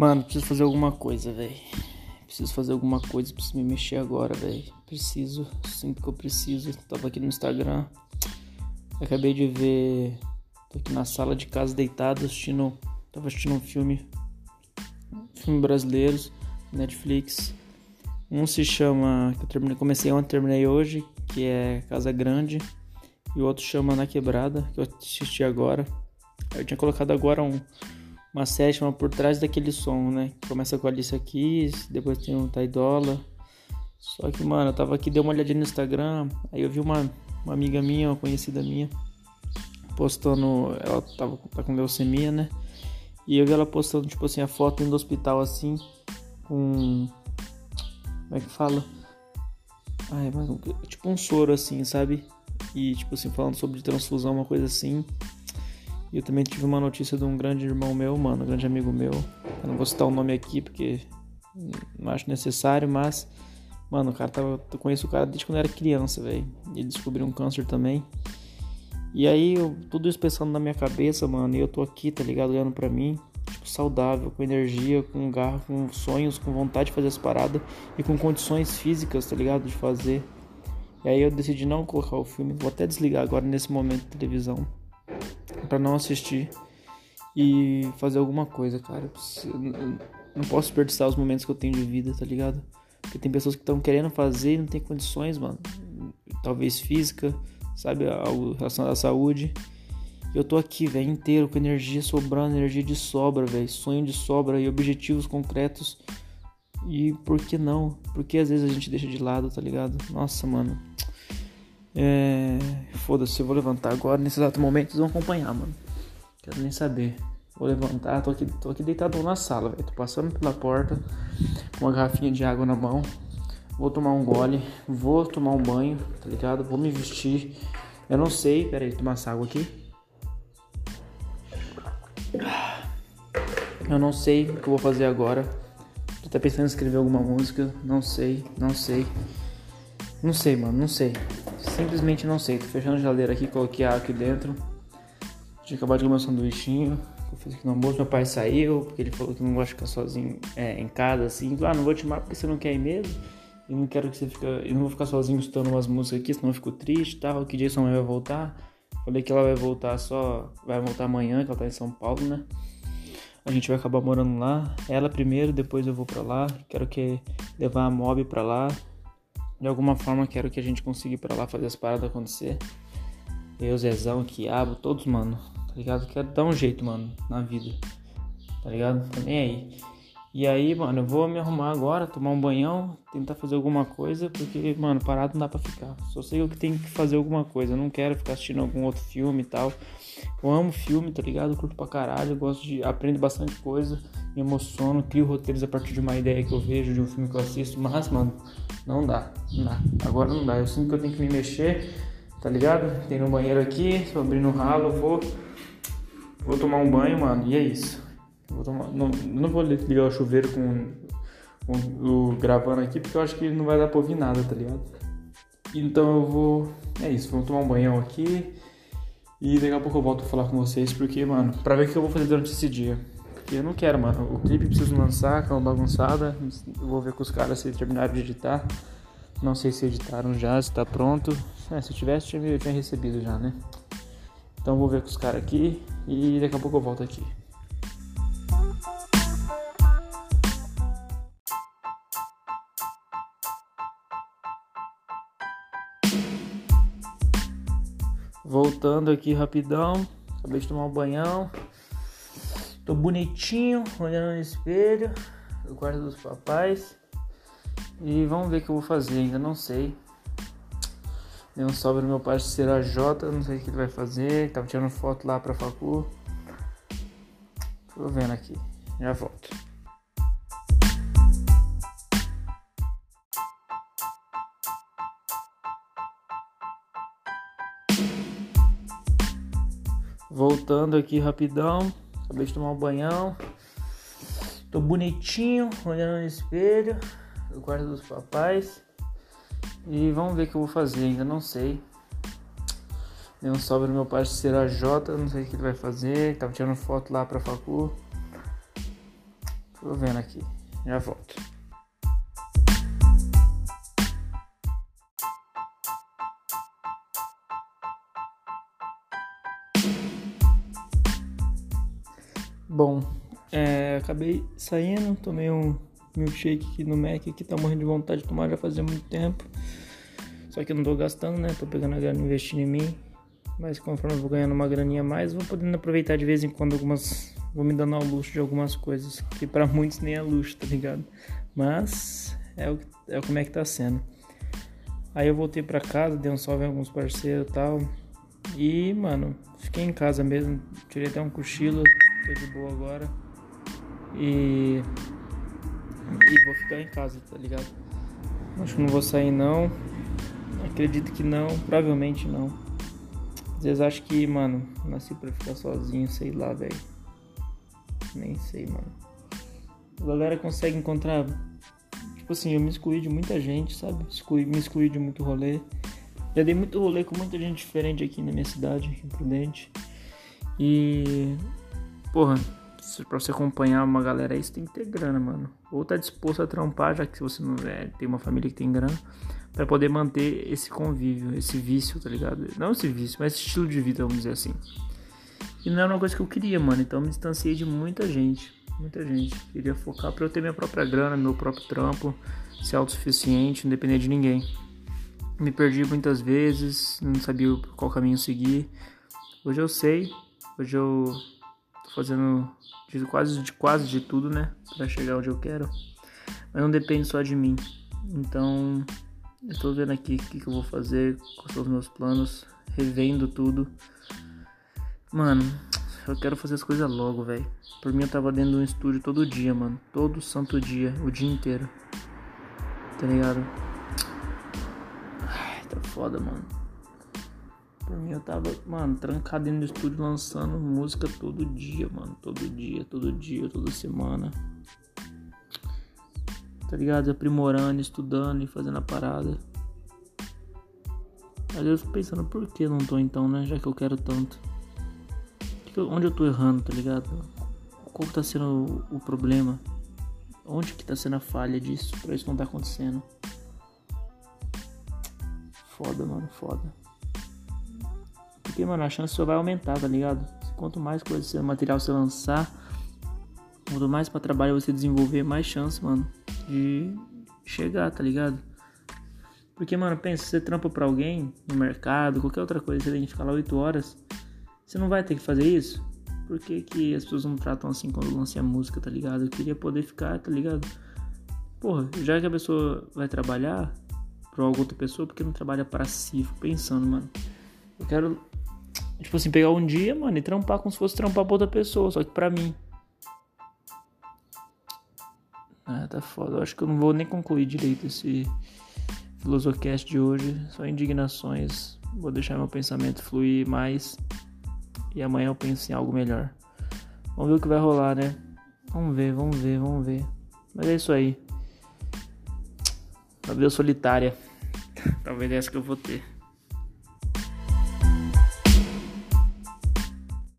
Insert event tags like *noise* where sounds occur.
Mano, preciso fazer alguma coisa, velho. Preciso fazer alguma coisa, preciso me mexer agora, velho. Preciso, sinto que eu preciso. Tava aqui no Instagram. Acabei de ver. Tô aqui na sala de casa deitado assistindo. Tava assistindo um filme. Filme brasileiros, Netflix. Um se chama. Que eu terminei, comecei ontem, terminei hoje, que é Casa Grande. E o outro chama Na Quebrada, que eu assisti agora. Eu tinha colocado agora um uma sétima por trás daquele som, né? Começa com a Alicia Keys, depois tem o Taidola. Só que, mano, eu tava aqui, dei uma olhadinha no Instagram, aí eu vi uma, uma amiga minha, uma conhecida minha, postando, ela tava tá com leucemia, né? E eu vi ela postando, tipo assim, a foto indo do hospital, assim, com... Como é que fala? Ai, mas, tipo um soro, assim, sabe? E, tipo assim, falando sobre transfusão, uma coisa assim. E eu também tive uma notícia de um grande irmão meu, mano, um grande amigo meu. Eu não vou citar o nome aqui porque não acho necessário, mas, mano, o cara tava. Eu conheço o cara desde quando eu era criança, velho. Ele descobriu um câncer também. E aí, eu, tudo isso pensando na minha cabeça, mano, e eu tô aqui, tá ligado? Olhando pra mim, tipo, saudável, com energia, com garra, com sonhos, com vontade de fazer as paradas e com condições físicas, tá ligado? De fazer. E aí eu decidi não colocar o filme. Vou até desligar agora nesse momento de televisão para não assistir e fazer alguma coisa, cara. Eu não posso desperdiçar os momentos que eu tenho de vida, tá ligado? Porque tem pessoas que estão querendo fazer e não tem condições, mano. Talvez física, sabe? Algo relacionado à saúde. Eu tô aqui, velho, inteiro, com energia sobrando, energia de sobra, velho. Sonho de sobra e objetivos concretos. E por que não? Porque às vezes a gente deixa de lado, tá ligado? Nossa, mano. É. Foda-se, eu vou levantar agora. Nesse exato momento, vocês vão acompanhar, mano. Quero nem saber. Vou levantar, tô aqui, tô aqui deitado na sala, velho. Tô passando pela porta com uma garrafinha de água na mão. Vou tomar um gole, vou tomar um banho, tá ligado? Vou me vestir. Eu não sei, pera aí, tomar essa água aqui. Eu não sei o que eu vou fazer agora. Tô até pensando em escrever alguma música. Não sei, não sei. Não sei, mano, não sei. Simplesmente não sei. Tô fechando a geladeira aqui, coloquei água aqui dentro. Tinha acabado de comer um sanduichinho. Eu fiz aqui no almoço, meu pai saiu, porque ele falou que não gosta de ficar sozinho é, em casa, assim. Ah, não vou te chamar porque você não quer ir mesmo. E não quero que você fique. Eu não vou ficar sozinho escutando umas músicas aqui, senão eu fico triste e tal. Que Jason vai voltar. Falei que ela vai voltar só. Vai voltar amanhã, que ela tá em São Paulo, né? A gente vai acabar morando lá. Ela primeiro, depois eu vou pra lá. Quero que levar a mob pra lá de alguma forma quero que a gente consiga ir pra lá fazer as paradas acontecer. Eu, Zezão, Quiabo, todos, mano. Tá ligado? Quero dar um jeito, mano, na vida. Tá ligado? Tô nem aí. E aí, mano, eu vou me arrumar agora, tomar um banhão, tentar fazer alguma coisa, porque, mano, parado não dá pra ficar. Só sei que tenho que fazer alguma coisa. Eu não quero ficar assistindo algum outro filme e tal. Eu amo filme, tá ligado? Eu curto pra caralho, eu gosto de. aprendo bastante coisa, me emociono, crio roteiros a partir de uma ideia que eu vejo, de um filme que eu assisto, mas, mano, não dá, não dá. Agora não dá. Eu sinto que eu tenho que me mexer, tá ligado? Tem um banheiro aqui, tô abrindo o ralo, vou. Vou tomar um banho, mano, e é isso. Vou tomar, não, não vou ligar o chuveiro com, com o gravando aqui porque eu acho que não vai dar pra ouvir nada, tá ligado? Então eu vou. É isso, vou tomar um banhão aqui. E daqui a pouco eu volto a falar com vocês, porque, mano, pra ver o que eu vou fazer durante esse dia. Eu não quero, mano. O clipe preciso lançar, com uma bagunçada. Vou ver com os caras se terminaram de editar. Não sei se editaram já, se tá pronto. É, se tivesse, eu tinha recebido já, né? Então vou ver com os caras aqui e daqui a pouco eu volto aqui. Voltando aqui rapidão. Acabei de tomar um banhão. Tô bonitinho, olhando no espelho. No quarto dos papais. E vamos ver o que eu vou fazer, ainda não sei. Deu um salve no meu parceiro AJ, não sei o que ele vai fazer. Tava tirando foto lá pra facu. Tô vendo aqui, já volto. Voltando aqui rapidão. Acabei de tomar um banhão. Tô bonitinho, olhando no espelho. No quarto dos papais. E vamos ver o que eu vou fazer, ainda não sei. Deu um salve no meu parceiro AJ, não sei o que ele vai fazer. Tava tirando foto lá pra facu. Tô vendo aqui. Já volto. Bom, é, acabei saindo, tomei um milkshake aqui no Mac que tá morrendo de vontade de tomar já fazia muito tempo. Só que eu não tô gastando, né? Tô pegando a grana investindo em mim. Mas conforme eu vou ganhando uma graninha a mais, vou podendo aproveitar de vez em quando algumas. Vou me dando ao luxo de algumas coisas. Que para muitos nem é luxo, tá ligado? Mas é, o, é como é que tá sendo. Aí eu voltei pra casa, dei um salve em alguns parceiros e tal. E, mano, fiquei em casa mesmo. Tirei até um cochilo. Tô de boa agora. E. E vou ficar em casa, tá ligado? Acho que não vou sair não. Acredito que não, provavelmente não. Às vezes acho que, mano, nasci pra ficar sozinho, sei lá, velho. Nem sei, mano. A galera consegue encontrar. Tipo assim, eu me excluí de muita gente, sabe? Excluí, me excluí de muito rolê. Já dei muito rolê com muita gente diferente aqui na minha cidade, aqui em Prudente. E. Porra, pra você acompanhar uma galera aí, você tem que ter grana, mano. Ou tá disposto a trampar, já que você não é, tem uma família que tem grana para poder manter esse convívio, esse vício, tá ligado? Não esse vício, mas esse estilo de vida, vamos dizer assim. E não era uma coisa que eu queria, mano. Então eu me distanciei de muita gente. Muita gente. Queria focar pra eu ter minha própria grana, meu próprio trampo, ser autossuficiente, não depender de ninguém. Me perdi muitas vezes, não sabia qual caminho seguir. Hoje eu sei. Hoje eu fazendo de quase, de quase de tudo, né? Pra chegar onde eu quero. Mas não depende só de mim. Então, eu tô vendo aqui o que, que eu vou fazer, quais são os meus planos, revendo tudo. Mano, eu quero fazer as coisas logo, velho. Por mim eu tava dentro de um estúdio todo dia, mano. Todo santo dia, o dia inteiro. Tá ligado? Ai, tá foda, mano. Por mim eu tava, mano, trancado dentro do estúdio lançando música todo dia, mano. Todo dia, todo dia, toda semana tá ligado? Aprimorando, estudando e fazendo a parada. Vezes eu fico pensando, por que não tô então, né? Já que eu quero tanto. Onde eu tô errando, tá ligado? Qual tá sendo o, problema? Onde que tá sendo a falha disso pra isso não tá acontecendo? Foda, mano, foda. Porque, mano, a chance só vai aumentar, tá ligado? Quanto mais coisa, material você lançar, quanto mais para trabalho você desenvolver, mais chance, mano, de chegar, tá ligado? Porque, mano, pensa, você trampa pra alguém no mercado, qualquer outra coisa, você tem que ficar lá 8 horas, você não vai ter que fazer isso? Por que, que as pessoas não tratam assim quando lancem a música, tá ligado? Eu queria poder ficar, tá ligado? Porra, já que a pessoa vai trabalhar pra alguma outra pessoa, porque não trabalha para si? Fico pensando, mano. Eu quero, tipo assim, pegar um dia, mano, e trampar como se fosse trampar pra outra pessoa, só que pra mim. Ah, tá foda. Eu acho que eu não vou nem concluir direito esse Filosocast de hoje. Só indignações. Vou deixar meu pensamento fluir mais. E amanhã eu penso em algo melhor. Vamos ver o que vai rolar, né? Vamos ver, vamos ver, vamos ver. Mas é isso aí. A vida solitária. *laughs* Talvez essa que eu vou ter.